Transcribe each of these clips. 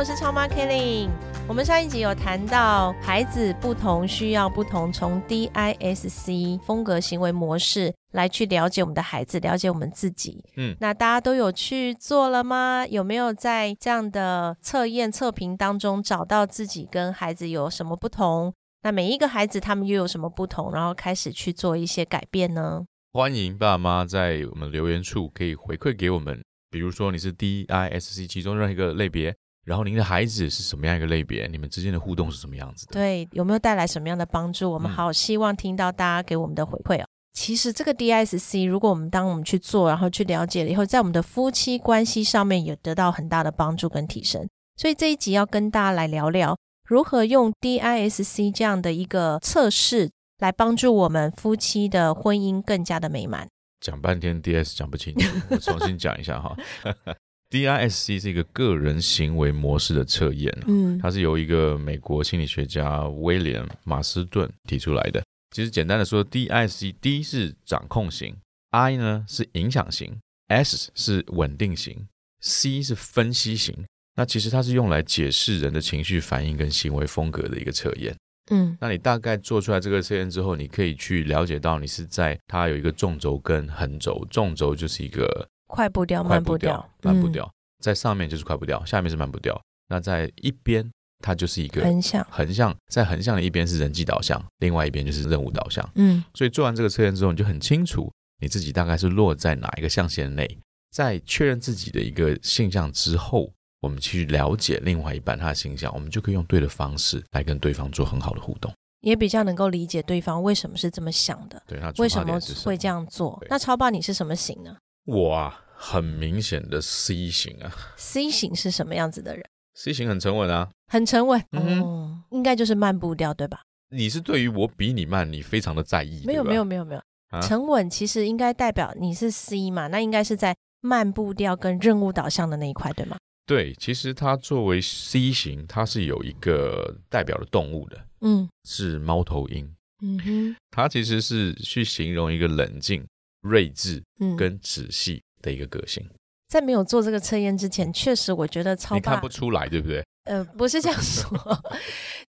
我是超妈 Kelly。我们上一集有谈到孩子不同需要不同，从 DISC 风格行为模式来去了解我们的孩子，了解我们自己。嗯，那大家都有去做了吗？有没有在这样的测验测评当中找到自己跟孩子有什么不同？那每一个孩子他们又有什么不同？然后开始去做一些改变呢？欢迎爸妈在我们留言处可以回馈给我们。比如说你是 DISC 其中任何一个类别，然后您的孩子是什么样一个类别，你们之间的互动是什么样子的？对，有没有带来什么样的帮助？我们好希望听到大家给我们的回馈哦。其实这个 DISC，如果我们当我们去做，然后去了解了以后，在我们的夫妻关系上面也得到很大的帮助跟提升。所以这一集要跟大家来聊聊，如何用 DISC 这样的一个测试来帮助我们夫妻的婚姻更加的美满。讲半天 D S 讲不清楚，我重新讲一下哈。D I S C 是一个个人行为模式的测验，嗯，它是由一个美国心理学家威廉马斯顿提出来的。其实简单的说，D I S C，D 是掌控型，I 呢是影响型，S 是稳定型，C 是分析型。那其实它是用来解释人的情绪反应跟行为风格的一个测验。嗯，那你大概做出来这个测验之后，你可以去了解到你是在它有一个纵轴跟横轴，纵轴就是一个快步调、慢步调、慢步调，在上面就是快步调，下面是慢步调。那在一边它就是一个横向，横向在横向的一边是人际导向，另外一边就是任务导向。嗯，所以做完这个测验之后，你就很清楚你自己大概是落在哪一个象限内。在确认自己的一个现象之后。我们去了解另外一半他的形象，我们就可以用对的方式来跟对方做很好的互动，也比较能够理解对方为什么是这么想的，对他为什么会这样做。那超爸你是什么型呢？我啊，很明显的 C 型啊。C 型是什么样子的人？C 型很沉稳啊，很沉稳。哦，应该就是慢步调对吧？你是对于我比你慢，你非常的在意。没有没有没有没有，沉稳其实应该代表你是 C 嘛？那应该是在慢步调跟任务导向的那一块对吗？对，其实它作为 C 型，它是有一个代表的动物的，嗯，是猫头鹰，嗯哼，它其实是去形容一个冷静、睿智跟仔细的一个个性。在没有做这个测验之前，确实我觉得超爸看不出来，对不对？呃，不是这样 说。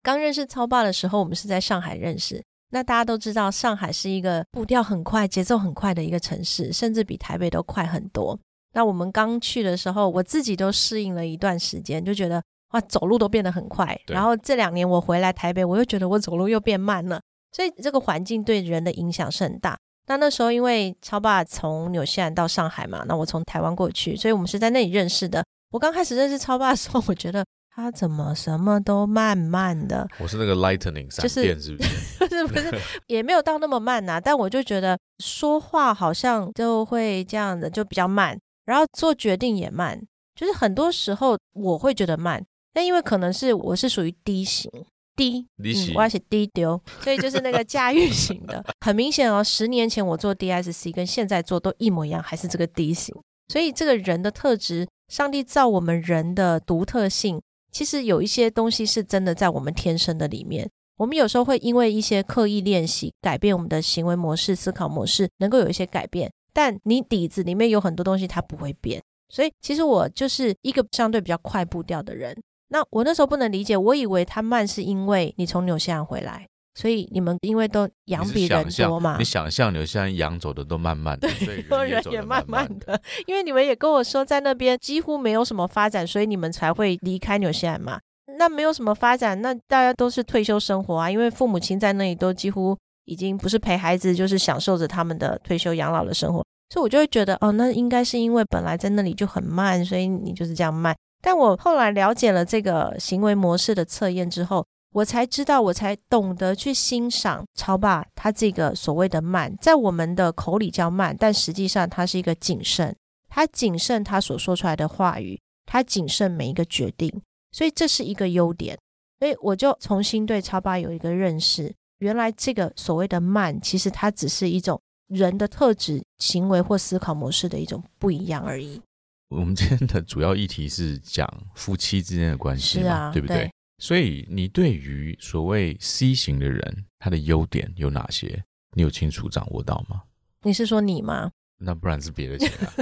刚认识超爸的时候，我们是在上海认识。那大家都知道，上海是一个步调很快、节奏很快的一个城市，甚至比台北都快很多。那我们刚去的时候，我自己都适应了一段时间，就觉得哇，走路都变得很快。然后这两年我回来台北，我又觉得我走路又变慢了。所以这个环境对人的影响是很大。那那时候因为超爸从纽西兰到上海嘛，那我从台湾过去，所以我们是在那里认识的。我刚开始认识超爸的时候，我觉得他怎么什么都慢慢的。我是那个 lightning 闪电，是不是？不是不是，也没有到那么慢呐。但我就觉得说话好像就会这样的，就比较慢。然后做决定也慢，就是很多时候我会觉得慢，但因为可能是我是属于 D 型，D，我要写 D 丢，所以就是那个驾驭型的，很明显哦。十年前我做 DSC 跟现在做都一模一样，还是这个 D 型。所以这个人的特质，上帝造我们人的独特性，其实有一些东西是真的在我们天生的里面。我们有时候会因为一些刻意练习，改变我们的行为模式、思考模式，能够有一些改变。但你底子里面有很多东西，它不会变，所以其实我就是一个相对比较快步调的人。那我那时候不能理解，我以为他慢是因为你从纽西兰回来，所以你们因为都羊比人多嘛。你想象纽西兰羊走的都慢慢的，对，人也慢慢的。因为你们也跟我说，在那边几乎没有什么发展，所以你们才会离开纽西兰嘛。那没有什么发展，那大家都是退休生活啊，因为父母亲在那里都几乎。已经不是陪孩子，就是享受着他们的退休养老的生活，所以我就会觉得，哦，那应该是因为本来在那里就很慢，所以你就是这样慢。但我后来了解了这个行为模式的测验之后，我才知道，我才懂得去欣赏超爸他这个所谓的慢，在我们的口里叫慢，但实际上他是一个谨慎，他谨慎他所说出来的话语，他谨慎每一个决定。所以这是一个优点。所以我就重新对超爸有一个认识，原来这个所谓的慢，其实它只是一种人的特质、行为或思考模式的一种不一样而已。我们今天的主要议题是讲夫妻之间的关系嘛，对不对？所以你对于所谓 C 型的人，他的优点有哪些？你有清楚掌握到吗？你是说你吗？那不然是别的谁啊？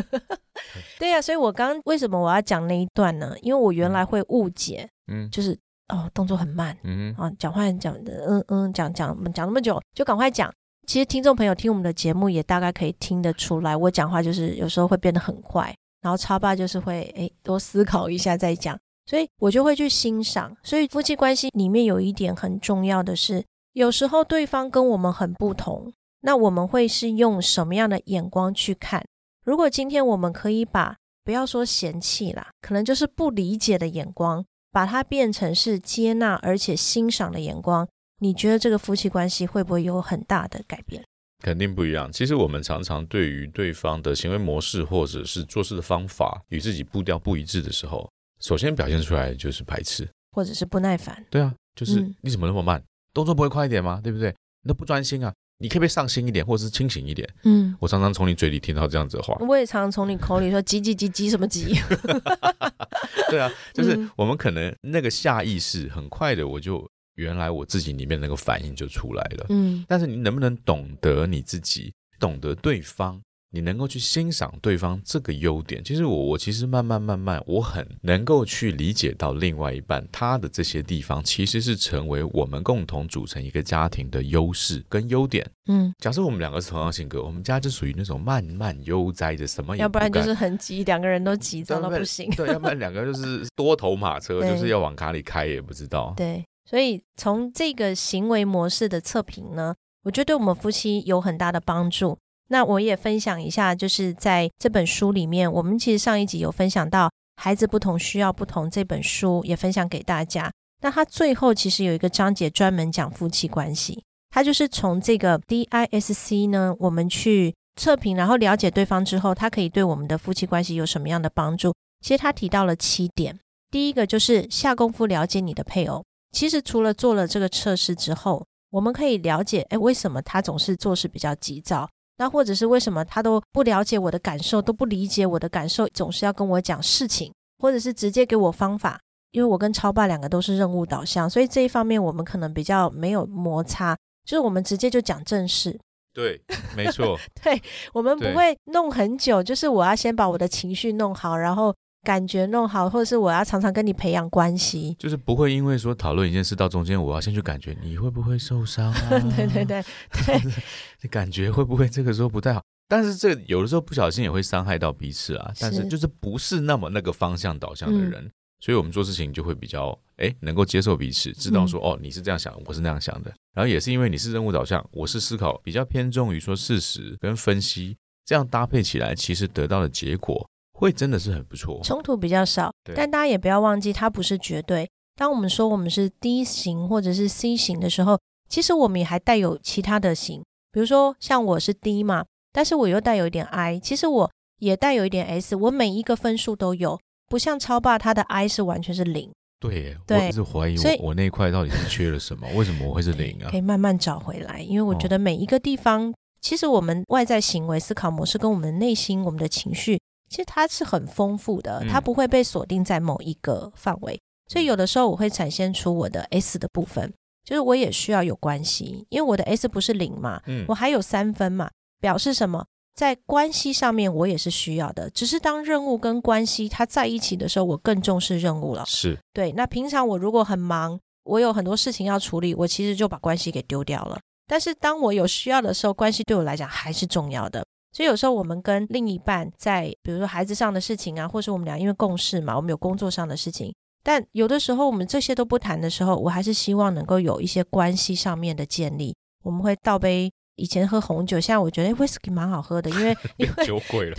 对呀，所以我刚为什么我要讲那一段呢？因为我原来会误解，嗯，就是哦，动作很慢，嗯啊，讲话讲的，嗯嗯，讲讲讲那么久，就赶快讲。其实听众朋友听我们的节目，也大概可以听得出来，我讲话就是有时候会变得很快。然后超爸就是会哎多思考一下再讲，所以我就会去欣赏。所以夫妻关系里面有一点很重要的是，有时候对方跟我们很不同，那我们会是用什么样的眼光去看？如果今天我们可以把不要说嫌弃啦，可能就是不理解的眼光，把它变成是接纳而且欣赏的眼光，你觉得这个夫妻关系会不会有很大的改变？肯定不一样。其实我们常常对于对方的行为模式或者是做事的方法与自己步调不一致的时候，首先表现出来就是排斥，或者是不耐烦。对啊，就是你怎么那么慢，动作不会快一点吗？对不对？你都不专心啊！你可不可以上心一点，或者是清醒一点？嗯，我常常从你嘴里听到这样子的话。我也常常从你口里说急急急急什么急？对啊，就是我们可能那个下意识很快的我就。原来我自己里面那个反应就出来了，嗯，但是你能不能懂得你自己，懂得对方，你能够去欣赏对方这个优点？其实我我其实慢慢慢慢，我很能够去理解到另外一半他的这些地方，其实是成为我们共同组成一个家庭的优势跟优点。嗯，假设我们两个是同样性格，我们家就属于那种慢慢悠哉的，什么要不然就是很急，两个人都急躁到不行。对，要不然两个就是多头马车，就是要往卡里开也不知道。对。所以从这个行为模式的测评呢，我觉得对我们夫妻有很大的帮助。那我也分享一下，就是在这本书里面，我们其实上一集有分享到《孩子不同需要不同》这本书，也分享给大家。那它最后其实有一个章节专门讲夫妻关系，它就是从这个 DISC 呢，我们去测评，然后了解对方之后，它可以对我们的夫妻关系有什么样的帮助？其实他提到了七点，第一个就是下功夫了解你的配偶。其实除了做了这个测试之后，我们可以了解，哎，为什么他总是做事比较急躁？那或者是为什么他都不了解我的感受，都不理解我的感受，总是要跟我讲事情，或者是直接给我方法？因为我跟超爸两个都是任务导向，所以这一方面我们可能比较没有摩擦，就是我们直接就讲正事。对，没错。对，我们不会弄很久，就是我要先把我的情绪弄好，然后。感觉弄好，或者是我要常常跟你培养关系，就是不会因为说讨论一件事到中间，我要先去感觉你会不会受伤啊？对对对对，你 感觉会不会这个时候不太好？但是这有的时候不小心也会伤害到彼此啊。但是就是不是那么那个方向导向的人，所以我们做事情就会比较哎能够接受彼此，知道说哦你是这样想，我是那样想的。然后也是因为你是任务导向，我是思考比较偏重于说事实跟分析，这样搭配起来，其实得到的结果。会真的是很不错，冲突比较少，但大家也不要忘记，它不是绝对。当我们说我们是 D 型或者是 C 型的时候，其实我们也还带有其他的型，比如说像我是 D 嘛，但是我又带有一点 I，其实我也带有一点 S，我每一个分数都有，不像超霸他的 I 是完全是零。对，我一直怀疑我我那块到底是缺了什么，为什么我会是零啊？可以慢慢找回来，因为我觉得每一个地方，其实我们外在行为、思考模式跟我们内心、我们的情绪。其实它是很丰富的，它不会被锁定在某一个范围，所以有的时候我会展现出我的 S 的部分，就是我也需要有关系，因为我的 S 不是零嘛，我还有三分嘛，表示什么？在关系上面我也是需要的，只是当任务跟关系它在一起的时候，我更重视任务了。是对。那平常我如果很忙，我有很多事情要处理，我其实就把关系给丢掉了。但是当我有需要的时候，关系对我来讲还是重要的。所以有时候我们跟另一半在，比如说孩子上的事情啊，或是我们俩因为共事嘛，我们有工作上的事情，但有的时候我们这些都不谈的时候，我还是希望能够有一些关系上面的建立。我们会倒杯以前喝红酒，现在我觉得 whisky 蛮好喝的，因为 因为酒鬼了，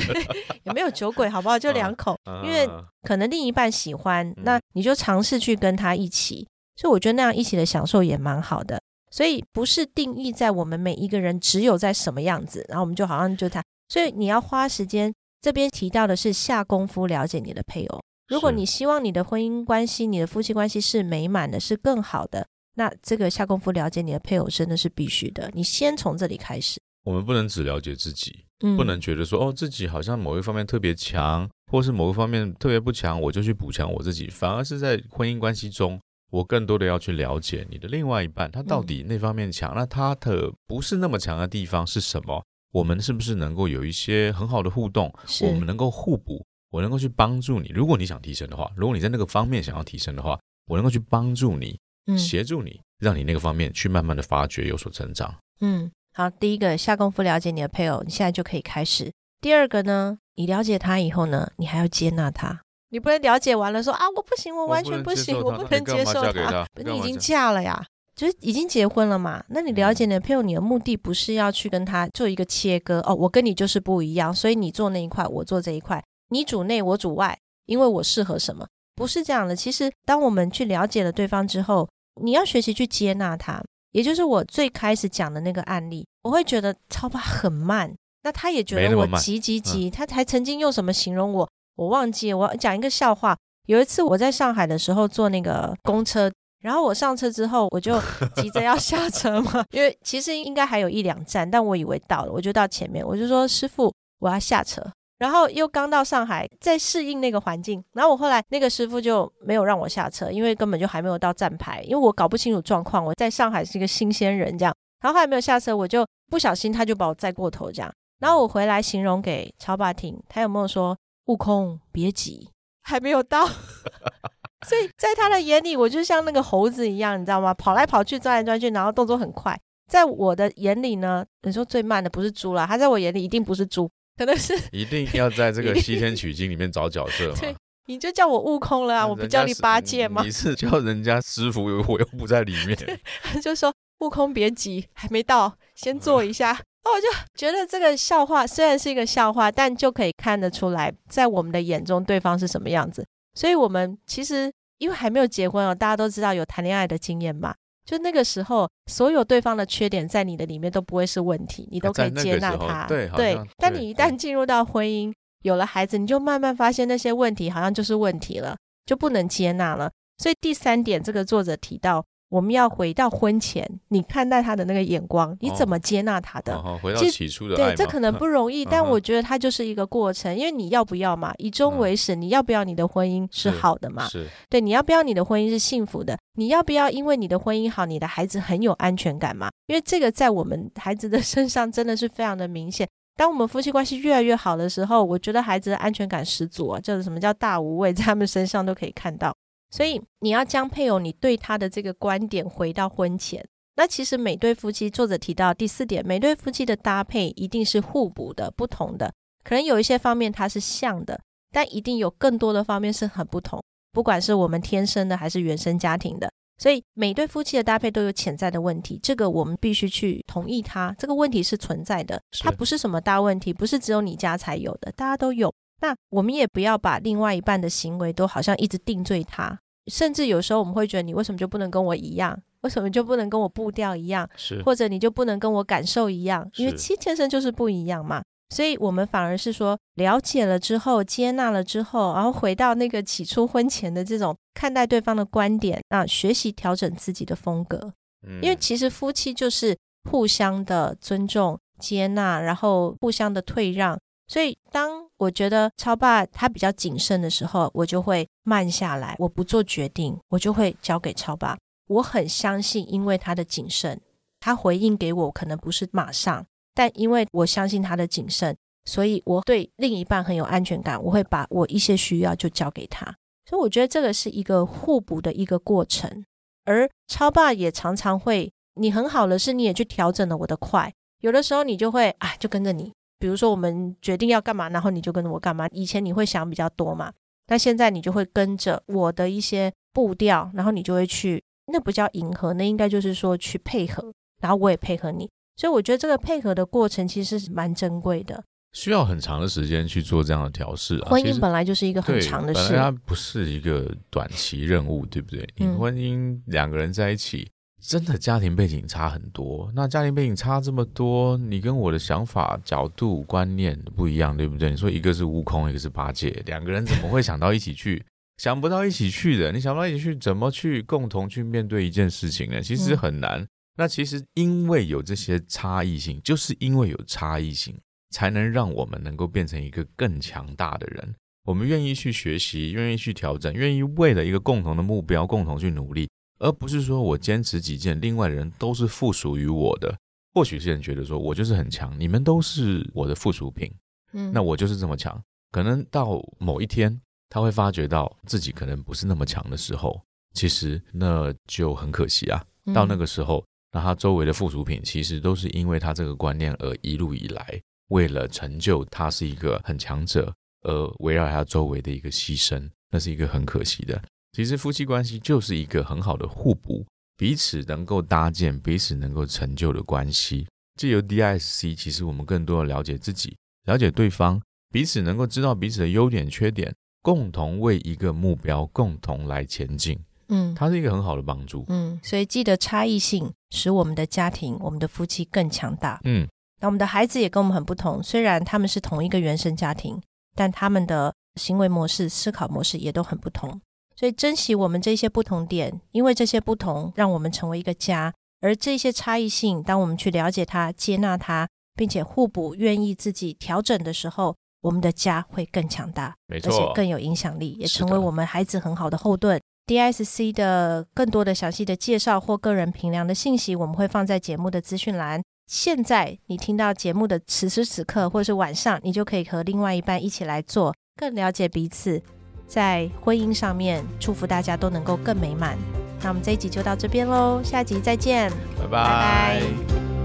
也没有酒鬼？好不好？就两口，因为可能另一半喜欢，那你就尝试去跟他一起，所以我觉得那样一起的享受也蛮好的。所以不是定义在我们每一个人只有在什么样子，然后我们就好像就他。所以你要花时间。这边提到的是下功夫了解你的配偶，如果你希望你的婚姻关系、你的夫妻关系是美满的、是更好的，那这个下功夫了解你的配偶真的是必须的。你先从这里开始。我们不能只了解自己，不能觉得说哦，自己好像某一方面特别强，或是某一方面特别不强，我就去补强我自己。反而是在婚姻关系中，我更多的要去了解你的另外一半，他到底那方面强，那他的不是那么强的地方是什么？我们是不是能够有一些很好的互动？我们能够互补，我能够去帮助你。如果你想提升的话，如果你在那个方面想要提升的话，我能够去帮助你，协助你，让你那个方面去慢慢的发掘，有所成长。嗯。好，第一个下功夫了解你的配偶，你现在就可以开始。第二个呢，你了解他以后呢，你还要接纳他。你不能了解完了说啊，我不行，我完全不行，我不能接受他。你已经嫁了呀，就是已经结婚了嘛。那你了解你的配偶，你的目的不是要去跟他做一个切割哦，我跟你就是不一样，所以你做那一块，我做这一块，你主内，我主外，因为我适合什么？不是这样的。其实，当我们去了解了对方之后，你要学习去接纳他。也就是我最开始讲的那个案例，我会觉得超爸很慢，那他也觉得我急急急，他还曾经用什么形容我，我忘记。我讲一个笑话，有一次我在上海的时候坐那个公车，然后我上车之后，我就急着要 下车嘛，因为其实应该还有一两站，但我以为到了，我就到前面，我就说师傅，我要下车。然后又刚到上海，在适应那个环境。然后我后来那个师傅就没有让我下车，因为根本就还没有到站牌，因为我搞不清楚状况。我在上海是一个新鲜人，这样。然后后来没有下车，我就不小心他就把我载过头，这样。然后我回来形容给超爸听，他有没有说悟空别急，还没有到。所以在他的眼里，我就像那个猴子一样，你知道吗？跑来跑去，转来转去，然后动作很快。在我的眼里呢，你说最慢的不是猪了，他在我眼里一定不是猪。可能是一定要在这个 西天取经里面找角色嘛？对，你就叫我悟空了啊！我不叫你八戒吗？你是叫人家师傅，我又不在里面。他就说悟空别急，还没到，先坐一下。那我就觉得这个笑话虽然是一个笑话，但就可以看得出来，在我们的眼中对方是什么样子。所以，我们其实因为还没有结婚哦，大家都知道有谈恋爱的经验嘛。就那个时候，所有对方的缺点在你的里面都不会是问题，你都可以接纳他。对对，但你一旦进入到婚姻，有了孩子，你就慢慢发现那些问题好像就是问题了，就不能接纳了。所以第三点，这个作者提到。我们要回到婚前，你看待他的那个眼光，你怎么接纳他的？回到起初的对，这可能不容易，但我觉得它就是一个过程，因为你要不要嘛，以终为始，你要不要你的婚姻是好的嘛？是，对，你要不要你的婚姻是幸福的？你要不要因为你的婚姻好，你的孩子很有安全感嘛？因为这个在我们孩子的 身上真的是非常的明显。当我们夫妻关系越来越好的时候，我觉得孩子的安全感十足啊，就是什么叫大无畏，在他们身上都可以看到。所以你要将配偶你对他的这个观点回到婚前。那其实每对夫妻，作者提到第四点，每对夫妻的搭配一定是互补的、不同的。可能有一些方面它是像的，但一定有更多的方面是很不同。不管是我们天生的还是原生家庭的，所以每对夫妻的搭配都有潜在的问题。这个我们必须去同意它，这个问题是存在的，它不是什么大问题，不是只有你家才有的，大家都有。那我们也不要把另外一半的行为都好像一直定罪他。甚至有时候我们会觉得，你为什么就不能跟我一样？为什么就不能跟我步调一样？是，或者你就不能跟我感受一样？因为七天生就是不一样嘛。所以我们反而是说，了解了之后，接纳了之后，然后回到那个起初婚前的这种看待对方的观点啊，学习调整自己的风格。嗯，因为其实夫妻就是互相的尊重、接纳，然后互相的退让。所以，当我觉得超爸他比较谨慎的时候，我就会慢下来，我不做决定，我就会交给超爸。我很相信，因为他的谨慎，他回应给我可能不是马上，但因为我相信他的谨慎，所以我对另一半很有安全感。我会把我一些需要就交给他。所以我觉得这个是一个互补的一个过程。而超爸也常常会，你很好的是，你也去调整了我的快，有的时候你就会啊，就跟着你。比如说，我们决定要干嘛，然后你就跟着我干嘛。以前你会想比较多嘛，那现在你就会跟着我的一些步调，然后你就会去，那不叫迎合，那应该就是说去配合，然后我也配合你。所以我觉得这个配合的过程其实是蛮珍贵的，需要很长的时间去做这样的调试啊。婚姻本来就是一个很长的事，它不是一个短期任务，对不对？你婚姻两个人在一起。真的家庭背景差很多，那家庭背景差这么多，你跟我的想法、角度、观念不一样，对不对？你说一个是悟空，一个是八戒，两个人怎么会想到一起去想不到一起去的，你想不到一起去怎么去共同去面对一件事情呢？其实很难。那其实因为有这些差异性，就是因为有差异性，才能让我们能够变成一个更强大的人。我们愿意去学习，愿意去调整，愿意为了一个共同的目标共同去努力，而不是说我坚持己见，另外的人都是附属于我的。或许是人觉得说我就是很强，你们都是我的附属品，嗯，那我就是这么强。可能到某一天。他会发觉到自己可能不是那么强的时候，其实那就很可惜啊。到那个时候，那他周围的附属品其实都是因为他这个观念而一路以来为了成就他是一个很强者而围绕他周围的一个牺牲，那是一个很可惜的。其实夫妻关系就是一个很好的互补，彼此能够搭建、彼此能够成就的关系。借由 DISC，其实我们更多的了解自己，了解对方，彼此能够知道彼此的优点、缺点。共同为一个目标共同来前进，嗯，它是一个很好的帮助，嗯，所以记得差异性使我们的家庭、我们的夫妻更强大，嗯，那我们的孩子也跟我们很不同，虽然他们是同一个原生家庭，但他们的行为模式、思考模式也都很不同，所以珍惜我们这些不同点，因为这些不同让我们成为一个家，而这些差异性，当我们去了解它、接纳它，并且互补、愿意自己调整的时候。我们的家会更强大，没错，而且更有影响力，也成为我们孩子很好的后盾。DSC 的更多的详细的介绍或个人评量的信息，我们会放在节目的资讯栏。现在你听到节目的此时此刻，或者是晚上，你就可以和另外一半一起来做，更了解彼此，在婚姻上面，祝福大家都能够更美满。那我们这一集就到这边喽，下集再见，拜拜。